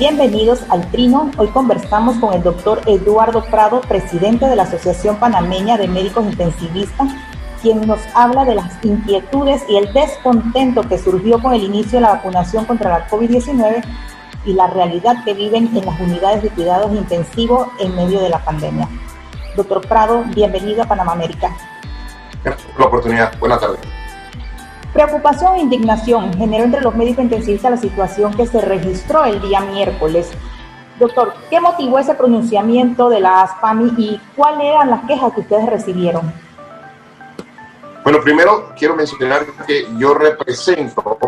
Bienvenidos al Trino. Hoy conversamos con el doctor Eduardo Prado, presidente de la Asociación Panameña de Médicos Intensivistas, quien nos habla de las inquietudes y el descontento que surgió con el inicio de la vacunación contra la COVID-19 y la realidad que viven en las unidades de cuidados intensivos en medio de la pandemia. Doctor Prado, bienvenido a Panamá América. Gracias por la oportunidad. Buenas tardes. Preocupación e indignación generó entre los médicos intensivistas la situación que se registró el día miércoles. Doctor, ¿qué motivó ese pronunciamiento de la ASPAMI y cuáles eran las quejas que ustedes recibieron? Bueno, primero quiero mencionar que yo represento,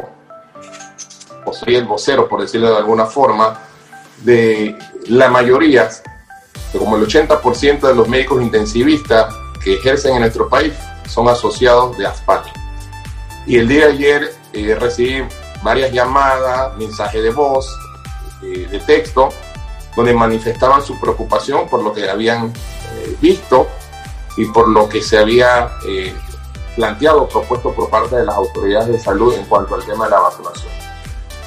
o soy el vocero, por decirlo de alguna forma, de la mayoría, como el 80% de los médicos intensivistas que ejercen en nuestro país son asociados de ASPAMI. Y el día de ayer eh, recibí varias llamadas, mensajes de voz, eh, de texto, donde manifestaban su preocupación por lo que habían eh, visto y por lo que se había planteado, propuesto por parte de las autoridades de salud en cuanto al tema de la vacunación.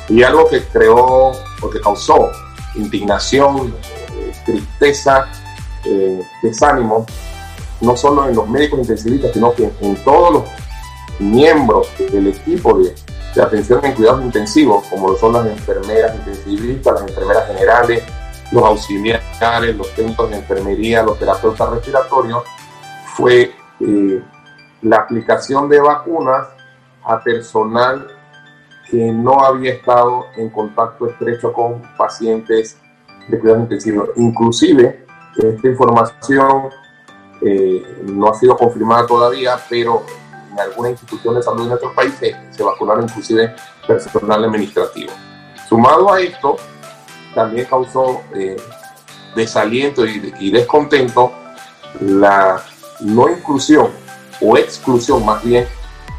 Y algo que creó o que causó indignación, tristeza, desánimo, no solo en los médicos intensivistas, sino que en todos los miembros del equipo de, atención en cuidados intensivos, como lo son las enfermeras intensivistas, las enfermeras generales, los auxiliares, los técnicos de enfermería, los terapeutas respiratorios, fue eh, la aplicación de vacunas a personal que no había estado en contacto estrecho con pacientes de cuidados intensivos. Inclusive, esta información eh, no ha sido confirmada todavía, pero en algunas instituciones de salud de nuestro país se, vacunaron inclusive personal administrativo. Sumado a esto, también causó eh, desaliento y, descontento la no inclusión o exclusión más bien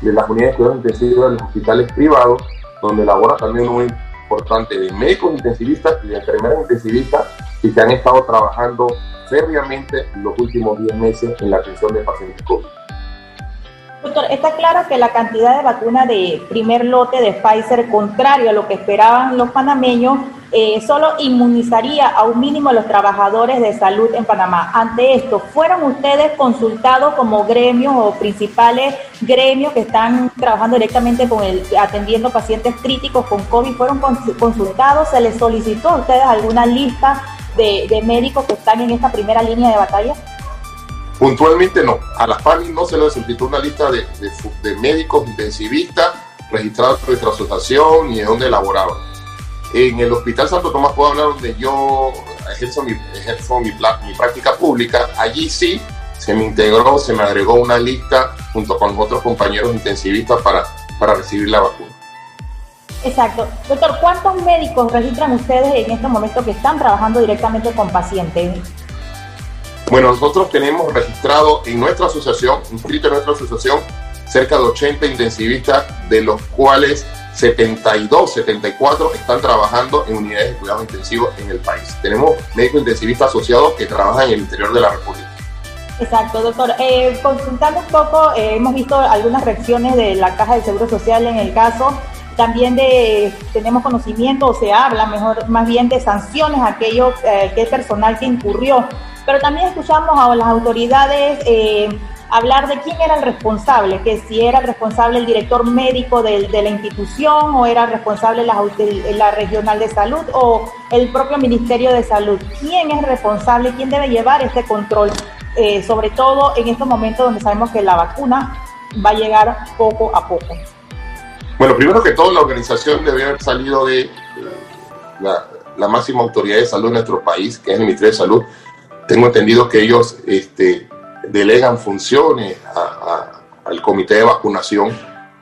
de las unidades de cuidados intensivos de los hospitales privados, donde labora también un importante de médicos intensivistas y de enfermeras intensivistas y que han estado trabajando férreamente los últimos 10 meses en la atención de pacientes COVID. Doctor, está claro que la cantidad de vacuna de primer lote de Pfizer, contrario a lo que esperaban los panameños, eh, solo inmunizaría a un mínimo a los trabajadores de salud en Panamá. Ante esto, ¿fueron ustedes consultados como gremios o principales gremios que están trabajando directamente con el, atendiendo pacientes críticos con COVID? ¿Fueron consultados? ¿Se les solicitó a ustedes alguna lista de, de médicos que están en esta primera línea de batalla? Puntualmente no. A las PAMI no se les solicitó una lista de, médicos intensivistas registrados por nuestra asociación y de dónde elaboraban. En el Hospital Santo Tomás puedo hablar donde yo ejerzo mi, práctica pública. Allí sí se me integró, se me agregó una lista junto con otros compañeros intensivistas para, para recibir la vacuna. Exacto. Doctor, ¿cuántos médicos registran ustedes en este momento que están trabajando directamente con pacientes? Bueno, nosotros tenemos registrado en nuestra asociación, inscrito en nuestra asociación, cerca de 80 intensivistas, de los cuales 72, 74 están trabajando en unidades de cuidados intensivos en el país. Tenemos médicos intensivistas asociados que trabajan en el interior de la República. Exacto, doctor. Eh, consultando un poco, eh, hemos visto algunas reacciones de la Caja de Seguro Social en el caso. También de, tenemos conocimiento, o se habla mejor, más bien de sanciones a aquello, eh, aquel personal que incurrió pero también escuchamos a las autoridades eh, hablar de quién era el responsable, que si era el responsable el director médico de, la institución o era responsable la, regional de salud o el propio Ministerio de Salud. ¿Quién es responsable? ¿Quién debe llevar este control? Eh, sobre todo en estos momentos donde sabemos que la vacuna va a llegar poco a poco. Bueno, primero que todo, la organización debe haber salido de la, la máxima autoridad de salud de nuestro país, que es el Ministerio de Salud, tengo entendido que ellos este, delegan funciones al comité de vacunación,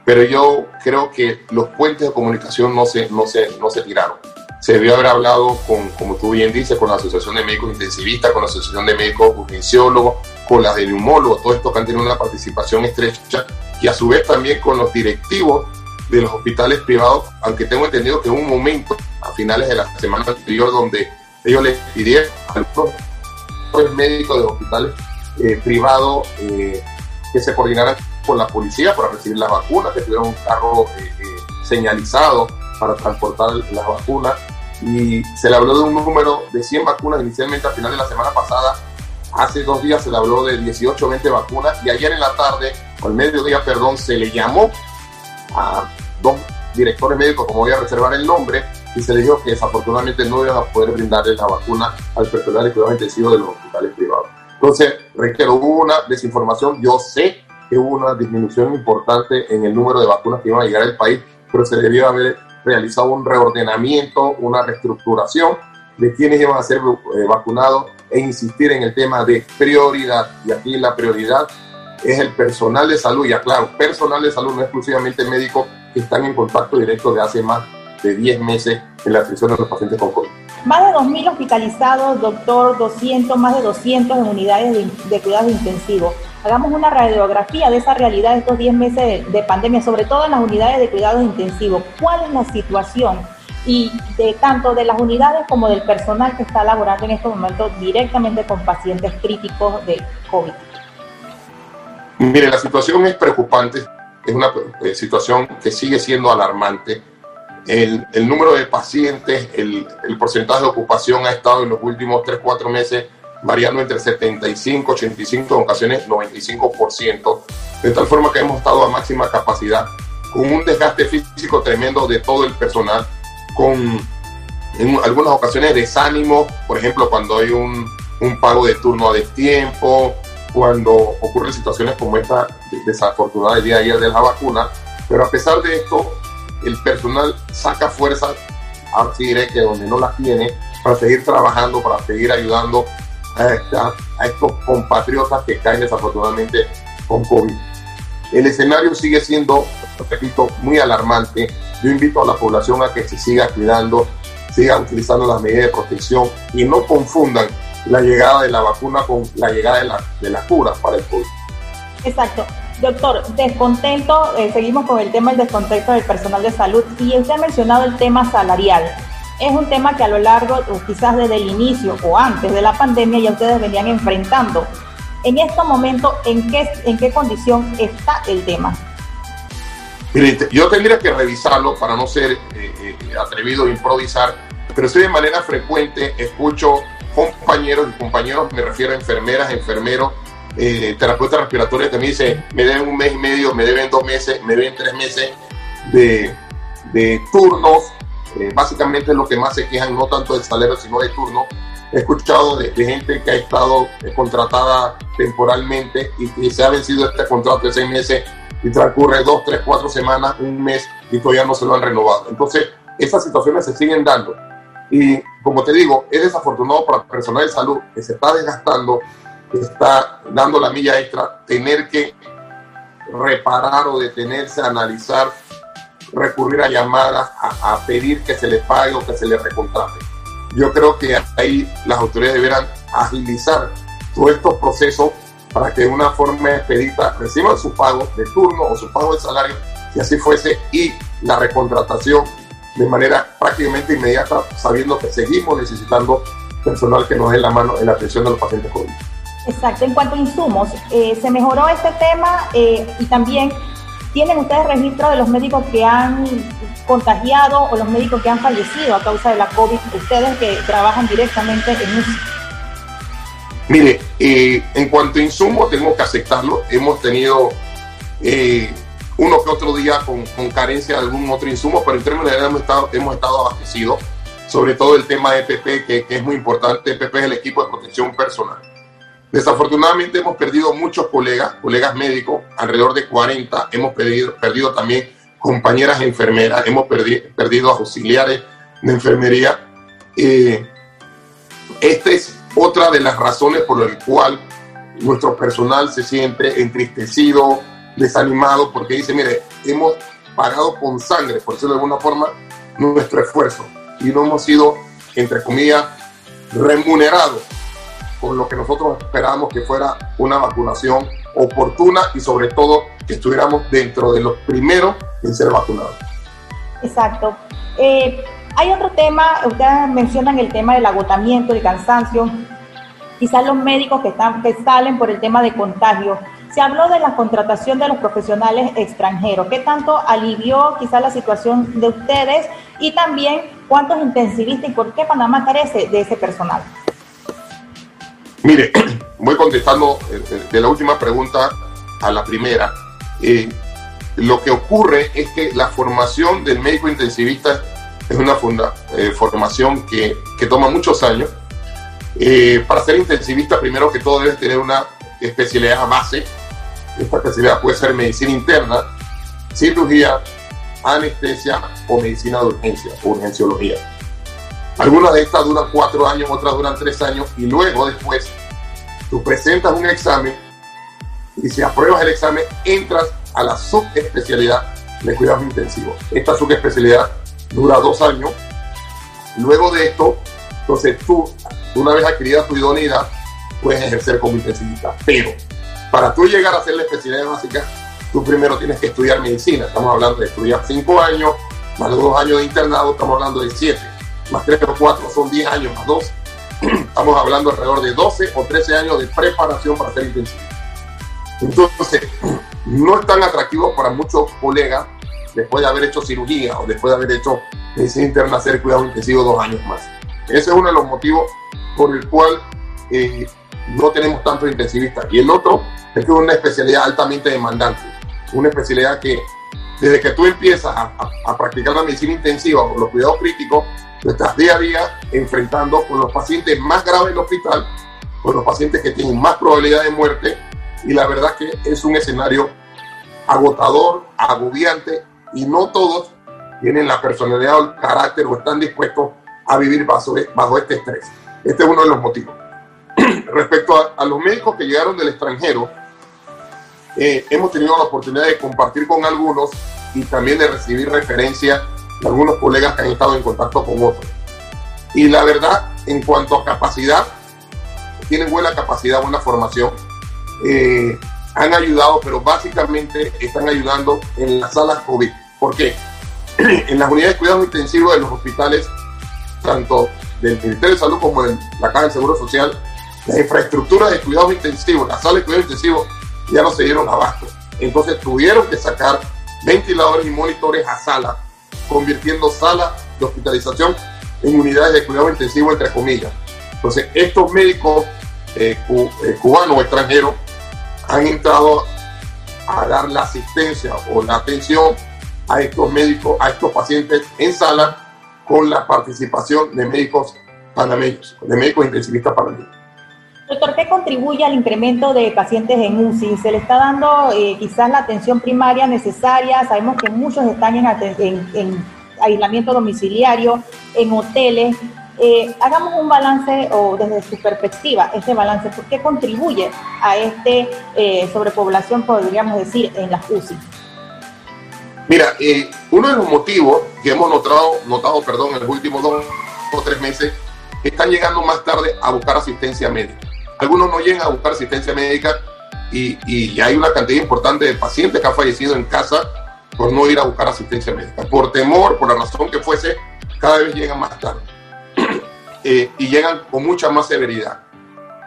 pero yo creo que los puentes de comunicación no se, no se, no se tiraron. Se debió haber hablado con, como tú bien dices, con la Asociación de Médicos Intensivistas, con la Asociación de Médicos Urgenciólogos, con la de neumólogos, todos estos que han tenido una participación estrecha, y a su vez también con los directivos de los hospitales privados, aunque tengo entendido que en un momento, a finales de la semana anterior, donde ellos les pidieron a los médicos de hospitales eh, privados eh, que se coordinaran con la policía para recibir las vacunas, que tuvieran un carro eh, señalizado para transportar las vacunas. y se le habló de un número de 100 vacunas inicialmente al final de la semana pasada. Hace dos días se le habló de 18 o 20 vacunas y ayer en la tarde, o el mediodía, perdón, se le llamó a dos directores médicos, como voy a reservar el nombre, y se le dijo que desafortunadamente no iban a poder brindarle la vacuna al personal de cuidados intensivos de los hospitales privados. Entonces, reitero, hubo una desinformación. Yo sé que hubo una disminución importante en el número de vacunas que iban a llegar al país, pero se debió haber realizado un reordenamiento, una reestructuración de quienes iban a ser eh, vacunados e insistir en el tema de prioridad. Y aquí la prioridad es el personal de salud, ya claro, personal de salud, no exclusivamente médicos que están en contacto directo de hace más de 10 meses en la atención de los pacientes con COVID. Más de 2.000 hospitalizados, doctor, 200, más de 200 en unidades de, de cuidados intensivos. Hagamos una radiografía de esa realidad de estos 10 meses de, de, pandemia, sobre todo en las unidades de cuidados intensivos. ¿Cuál es la situación y de tanto de las unidades como del personal que está laborando en estos momentos directamente con pacientes críticos de COVID? Mire, la situación es preocupante, es una eh, situación que sigue siendo alarmante. El, el número de pacientes, el, el, porcentaje de ocupación ha estado en los últimos 3, 4 meses variando entre 75, 85, en ocasiones 95%, de tal forma que hemos estado a máxima capacidad, con un desgaste físico tremendo de todo el personal, con en algunas ocasiones desánimo, por ejemplo, cuando hay un, un pago de turno a destiempo, cuando ocurren situaciones como esta desafortunada del día de ayer de la vacuna, pero a pesar de esto, el personal saca fuerza, así que donde no las tiene, para seguir trabajando, para seguir ayudando a, estos compatriotas que caen desafortunadamente con COVID. El escenario sigue siendo, repito, muy alarmante. Yo invito a la población a que se siga cuidando, siga utilizando las medidas de protección y no confundan la llegada de la vacuna con la llegada de la, de la cura para el COVID. Exacto. Doctor, descontento, eh, seguimos con el tema del descontento del personal de salud y usted ha mencionado el tema salarial. Es un tema que a lo largo, quizás desde el inicio o antes de la pandemia, ya ustedes venían enfrentando. En estos momentos, ¿en qué, en qué condición está el tema? Yo tendría que revisarlo para no ser eh, eh, atrevido a improvisar, pero sí de manera frecuente escucho compañeros y compañeros, me refiero a enfermeras, enfermeros, eh, terapeutas respiratorios que me dicen, me deben un mes y medio, me deben dos meses, me deben tres meses de, de turnos. Eh, básicamente es lo que más se quejan, no tanto del salario, sino de turno. He escuchado de, de gente que ha estado eh, contratada temporalmente y que se ha vencido este contrato de seis meses y transcurre dos, tres, cuatro semanas, un mes y todavía no se lo han renovado. Entonces, esas situaciones se siguen dando. Y como te digo, es desafortunado para el personal de salud que se está desgastando, está dando la milla extra, tener que reparar o detenerse analizar, recurrir a llamadas, a, a pedir que se le pague o que se le recontrate. Yo creo que ahí las autoridades deberán agilizar todos estos procesos para que de una forma expedita reciban su pago de turno o su pago de salario, si así fuese, y la recontratación de manera prácticamente inmediata, sabiendo que seguimos necesitando personal que nos dé la mano en la atención de los pacientes COVID. Exacto, en cuanto a insumos, eh, se mejoró este tema eh, y también tienen ustedes registro de los médicos que han contagiado o los médicos que han fallecido a causa de la COVID, ustedes que trabajan directamente en UCI. Mire, eh, en cuanto a insumos, tengo que aceptarlo. Hemos tenido uno que otro día con, con, carencia de algún otro insumo, pero en términos generales hemos estado, hemos estado abastecidos, sobre todo el tema de EPP, que, que, es muy importante. EPP es el equipo de protección personal. Desafortunadamente hemos perdido muchos colegas, colegas médicos, alrededor de 40. Hemos perdido, perdido también compañeras enfermeras, hemos perdi, perdido auxiliares de enfermería. Eh, esta es otra de las razones por las cual nuestro personal se siente entristecido, desanimado, porque dice, mire, hemos pagado con sangre, por decirlo de alguna forma, nuestro esfuerzo y no hemos sido, entre comillas, remunerados con lo que nosotros esperábamos que fuera una vacunación oportuna y sobre todo que estuviéramos dentro de los primeros en ser vacunados. Exacto. Eh, hay otro tema, ustedes mencionan el tema del agotamiento, el cansancio, quizás los médicos que, están, que salen por el tema de contagio. Se habló de la contratación de los profesionales extranjeros. ¿Qué tanto alivió quizás la situación de ustedes y también ¿Cuántos intensivistas y por qué Panamá carece de ese personal? Mire, voy contestando eh, eh, de la última pregunta a la primera. Eh, lo que ocurre es que la formación del médico intensivista es una formación que, que, toma muchos años. para ser intensivista, primero que todo, debes tener una especialidad base. Esta especialidad puede ser medicina interna, cirugía, anestesia o medicina de urgencia, urgenciología. Algunas de estas duran cuatro años, otras duran tres años y luego después tú presentas un examen y si apruebas el examen entras a la subespecialidad de cuidados intensivos. Esta subespecialidad dura dos años. Luego de esto, entonces tú, una vez adquirida tu idoneidad, puedes ejercer como intensivista. Pero para tú llegar a hacer la especialidad básica, tú primero tienes que estudiar medicina. Estamos hablando de estudiar cinco años, más de dos años de internado, estamos hablando de siete, más tres o cuatro son diez años, más dos. Estamos hablando alrededor de 12 o 13 años de preparación para ser intensivo. Entonces, no es tan atractivo para muchos colegas después de haber hecho cirugía o después de haber hecho medicina interna hacer cuidado intensivo dos años más. Ese es uno de los motivos por el cual eh, no tenemos tantos intensivistas. Y el otro es que es una especialidad altamente demandante una especialidad que desde que tú empiezas a, practicar la medicina intensiva o los cuidados críticos, tú estás día a día enfrentando con los pacientes más graves del hospital, con los pacientes que tienen más probabilidad de muerte, y la verdad que es un escenario agotador, agobiante, y no todos tienen la personalidad o el carácter o están dispuestos a vivir bajo, bajo este estrés. Este es uno de los motivos. Respecto a los médicos que llegaron del extranjero, eh, hemos tenido la oportunidad de compartir con algunos y también de recibir referencia de algunos colegas que han estado en contacto con otros. Y la verdad, en cuanto a capacidad, tienen buena capacidad, buena formación. Eh, han ayudado, pero básicamente están ayudando en las salas COVID. ¿Por qué? en las unidades de cuidado intensivo de los hospitales, tanto del Ministerio de Salud como de la Caja del Seguro Social, la infraestructura de cuidados intensivos, las salas de cuidado intensivo ya no se dieron abasto. Entonces tuvieron que sacar ventiladores y monitores a sala, convirtiendo salas de hospitalización en unidades de cuidado intensivo, entre comillas. Entonces, estos médicos eh, eh, cubanos o extranjeros han entrado a dar la asistencia o la atención a estos médicos, a estos pacientes en sala con la participación de médicos panameños, de médicos intensivistas panameños. Doctor, ¿qué contribuye al incremento de pacientes en UCI? ¿Se le está dando eh, quizás la atención primaria necesaria? Sabemos que muchos están en, aislamiento domiciliario, en hoteles. Eh, hagamos un balance o desde su perspectiva, este balance, ¿por qué contribuye a este eh, sobrepoblación, podríamos decir, en las UCI? Mira, uno de los motivos que hemos notado, notado perdón, en los últimos dos o tres meses, están llegando más tarde a buscar asistencia médica. Algunos no llegan a buscar asistencia médica y, y hay una cantidad importante de pacientes que han fallecido en casa por no ir a buscar asistencia médica. Por temor, por la razón que fuese, cada vez llegan más tarde eh, y llegan con mucha más severidad.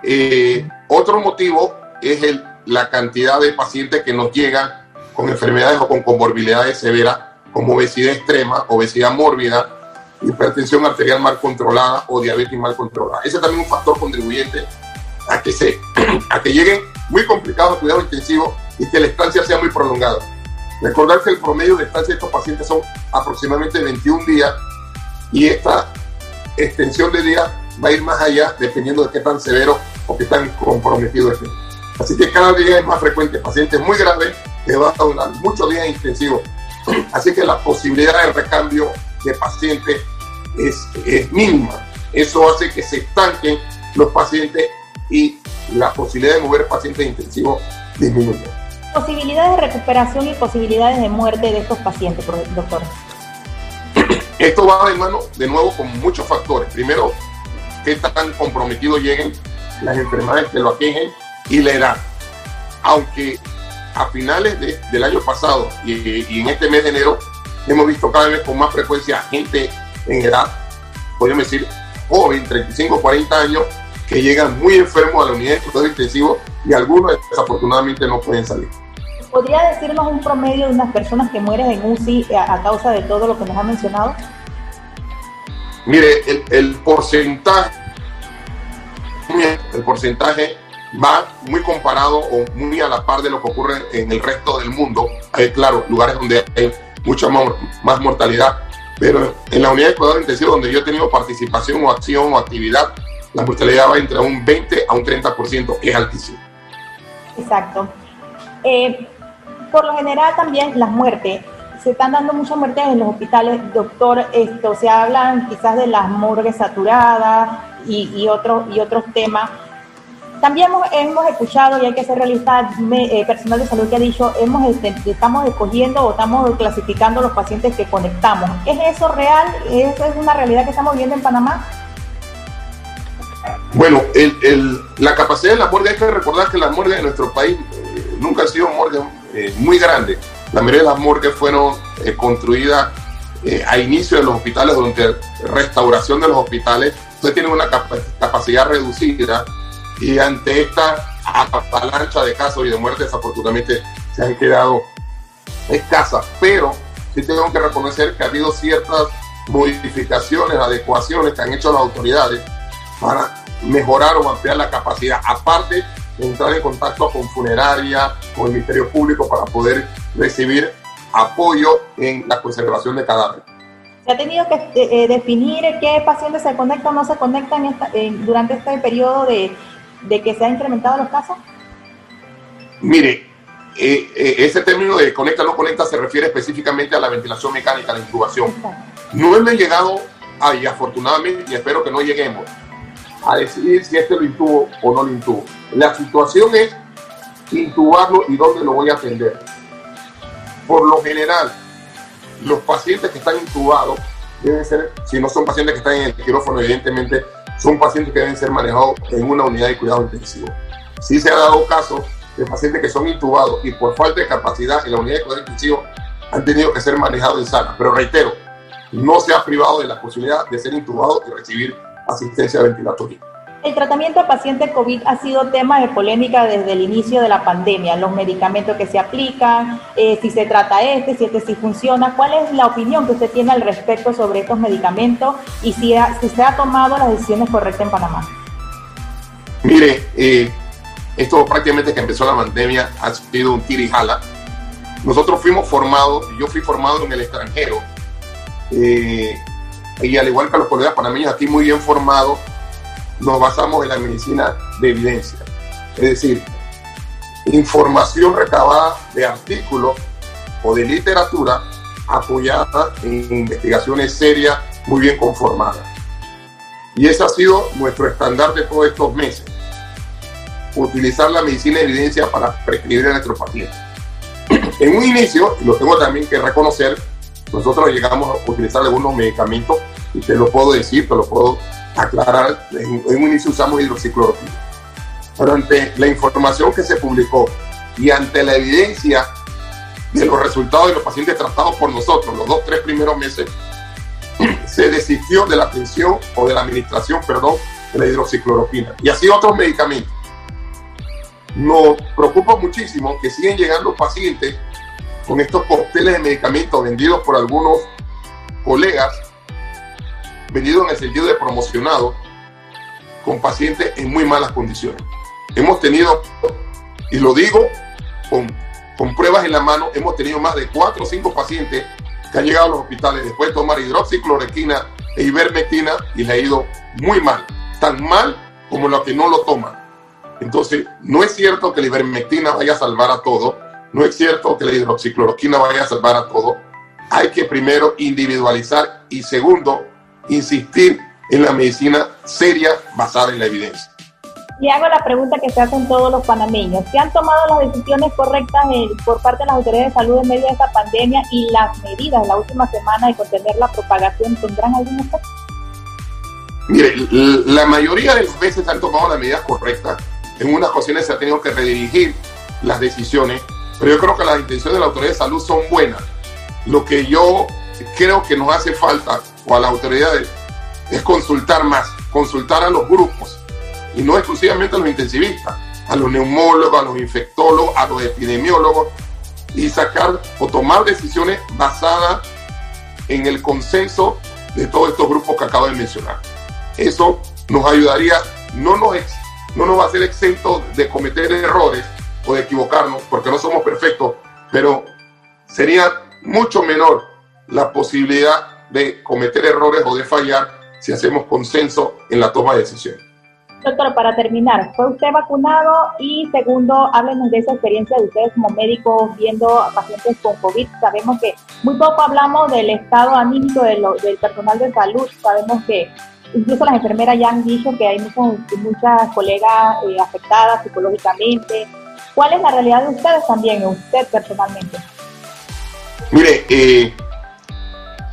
Eh, otro motivo es la cantidad de pacientes que nos llegan con enfermedades o con comorbilidades severas como obesidad extrema, obesidad mórbida, hipertensión arterial mal controlada o diabetes mal controlada. Ese es también un factor contribuyente a que, se, a que lleguen muy complicados a cuidado intensivo y que la estancia sea muy prolongada. Recordar que el promedio de estancia de estos pacientes son aproximadamente 21 días y esta extensión de días va a ir más allá dependiendo de qué tan severo o qué tan comprometido estén. Así que cada día es más frecuente pacientes muy graves que van a durar muchos días intensivos. Así que la posibilidad de recambio de pacientes es, es mínima. Eso hace que se estanquen los pacientes y la posibilidad de mover pacientes intensivos disminuye. Posibilidades de recuperación y posibilidades de muerte de estos pacientes, doctor. Esto va de mano, de nuevo, con muchos factores. Primero, qué tan comprometidos lleguen las enfermedades que lo aquejen y la edad. Aunque a finales del año pasado y, y, en este mes de enero hemos visto cada vez con más frecuencia gente en edad, podemos decir joven, 35, 40 años, que llegan muy enfermos a la unidad de cuidado intensivo y algunos desafortunadamente no pueden salir. ¿Podría decirnos un promedio de unas personas que mueren en UCI a, causa de todo lo que nos ha mencionado? Mire, el, porcentaje, el porcentaje va muy comparado o muy a la par de lo que ocurre en el resto del mundo. Hay, claro, lugares donde hay mucha más mortalidad, pero en la unidad de cuidado intensivo donde yo he tenido participación o acción o actividad, la mortalidad va entre un 20 a un 30%, que es altísimo. Exacto. Eh, por lo general también las muertes, se están dando muchas muertes en los hospitales, doctor, esto, se hablan quizás de las morgues saturadas y, y, y otros temas. También hemos, escuchado, y hay que ser realistas, eh, personal de salud que ha dicho, hemos, este, estamos escogiendo o estamos clasificando los pacientes que conectamos. ¿Es eso real? ¿Eso es una realidad que estamos viendo en Panamá? Bueno, la capacidad de la morgue, hay que recordar que las morgues de nuestro país eh, nunca han sido morgues eh, muy grandes. La mayoría de las morgues fueron construidas a inicio de los hospitales, durante restauración de los hospitales. Entonces tienen una capacidad reducida y ante esta avalancha de casos y de muertes, afortunadamente se han quedado escasas. Pero sí tengo que reconocer que ha habido ciertas modificaciones, adecuaciones que han hecho las autoridades para mejorar o ampliar la capacidad, aparte de entrar en contacto con funeraria, con el Ministerio Público para poder recibir apoyo en la conservación de cadáveres. ¿Se ha tenido que eh, eh, definir qué pacientes se conectan o no se conectan durante este periodo de, de que se ha incrementado los casos? Mire, eh, ese término de conecta o no conecta se refiere específicamente a la ventilación mecánica, a la intubación. No hemos llegado ahí, afortunadamente, y espero que no lleguemos a decidir si este lo intubo o no lo intubo. La situación es intubarlo y dónde lo voy a atender. Por lo general, los pacientes que están intubados deben ser, si no son pacientes que están en el quirófano, evidentemente son pacientes que deben ser manejados en una unidad de cuidado intensivo. Sí se ha dado caso de pacientes que son intubados y por falta de capacidad en la unidad de cuidado intensivo han tenido que ser manejados en sala. Pero reitero, no se ha privado de la posibilidad de ser intubado y recibir asistencia ventilatoria. El tratamiento de pacientes COVID ha sido tema de polémica desde el inicio de la pandemia, los medicamentos que se aplican, eh, si se trata este, si este sí funciona. ¿Cuál es la opinión que usted tiene al respecto sobre estos medicamentos y si, se ha tomado las decisiones correctas en Panamá? Mire, eh, esto prácticamente que empezó la pandemia ha sido un tira y jala. Nosotros fuimos formados, yo fui formado en el extranjero, eh, y al igual que los colegas panameños aquí muy bien formados, nos basamos en la medicina de evidencia. Es decir, información recabada de artículos o de literatura apoyada en investigaciones serias, muy bien conformadas. Y ese ha sido nuestro estándar de todos estos meses. Utilizar la medicina de evidencia para prescribir a nuestros pacientes. En un inicio, y lo tengo también que reconocer, nosotros llegamos a utilizar algunos medicamentos, y te lo puedo decir, te lo puedo aclarar, en, un inicio usamos hidroxicloroquina. Pero ante la información que se publicó y ante la evidencia de los resultados de los pacientes tratados por nosotros los dos, tres primeros meses, se desistió de la atención o de la administración, perdón, de la hidroxicloroquina. Y así otros medicamentos. Nos preocupa muchísimo que siguen llegando pacientes con estos cócteles de medicamentos vendidos por algunos colegas venido en el sentido de promocionado con pacientes en muy malas condiciones. Hemos tenido, y lo digo con, con pruebas en la mano, hemos tenido más de cuatro o cinco pacientes que han llegado a los hospitales después de tomar hidroxicloroquina e ivermectina y le ha ido muy mal, tan mal como los que no lo toman. Entonces, no es cierto que la ivermectina vaya a salvar a todo, no es cierto que la hidroxicloroquina vaya a salvar a todo. Hay que primero individualizar y segundo, insistir en la medicina seria basada en la evidencia. Y hago la pregunta que se hacen todos los panameños. ¿Se han tomado las decisiones correctas eh, por parte de las autoridades de salud en medio de esta pandemia y las medidas de la última semana de contener la propagación tendrán algún efecto? Mire, la mayoría de las veces se han tomado las medidas correctas. En unas ocasiones se ha tenido que redirigir las decisiones, pero yo creo que las intenciones de la autoridad de salud son buenas. Lo que yo creo que nos hace falta o a las autoridades es consultar más, consultar a los grupos y no exclusivamente a los intensivistas, a los neumólogos, a los infectólogos, a los epidemiólogos y sacar o tomar decisiones basadas en el consenso de todos estos grupos que acabo de mencionar. Eso nos ayudaría, no nos, no nos va a ser exento de cometer errores o de equivocarnos, porque no somos perfectos, pero sería mucho menor la posibilidad de cometer errores o de fallar si hacemos consenso en la toma de decisiones. Doctor, para terminar, ¿fue usted vacunado? Y segundo, háblenos de esa experiencia de ustedes como médicos viendo a pacientes con COVID. Sabemos que muy poco hablamos del estado anímico de del personal de salud. Sabemos que incluso las enfermeras ya han dicho que hay muchas colegas eh, afectadas psicológicamente. ¿Cuál es la realidad de ustedes también, usted personalmente? Mire, eh,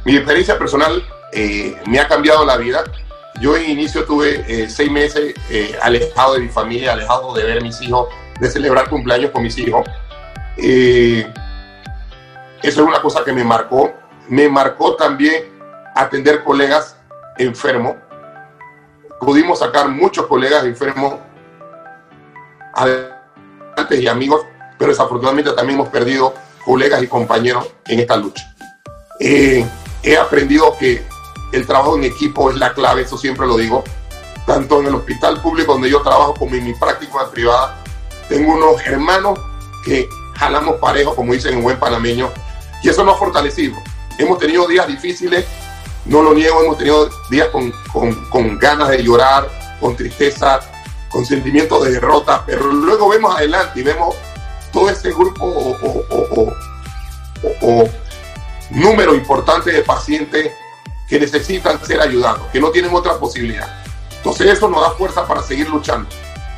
mi experiencia personal eh, me ha cambiado la vida. Yo en inicio tuve eh, seis meses eh, alejado de mi familia, alejado de ver a mis hijos, de celebrar cumpleaños con mis hijos. eso es una cosa que me marcó. Me marcó también atender colegas enfermos. Pudimos sacar muchos colegas enfermos y amigos, pero desafortunadamente también hemos perdido colegas y compañeros en esta lucha. he aprendido que el trabajo en equipo es la clave, eso siempre lo digo, tanto en el hospital público donde yo trabajo como en mi práctica privada. Tengo unos hermanos que jalamos parejo, como dicen en buen panameño, y eso nos ha fortalecido. Hemos tenido días difíciles, no lo niego, hemos tenido días con, con, ganas de llorar, con tristeza, con sentimientos de derrota, pero luego vemos adelante y vemos todo ese grupo o, o número importante de pacientes que necesitan ser ayudados, que no tienen otra posibilidad. Entonces eso nos da fuerza para seguir luchando,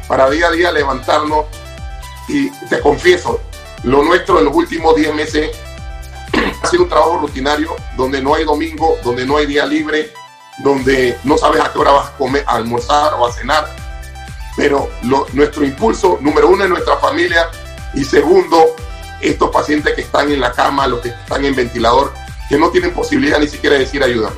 para día a día levantarnos y te confieso, lo nuestro en los últimos 10 meses ha sido un trabajo rutinario donde no hay domingo, donde no hay día libre, donde no sabes a qué hora vas a comer, a almorzar o a cenar. Pero nuestro impulso, número uno, es nuestra familia y segundo, estos pacientes que están en la cama, los que están en ventilador, que no tienen posibilidad ni siquiera de decir ayuda.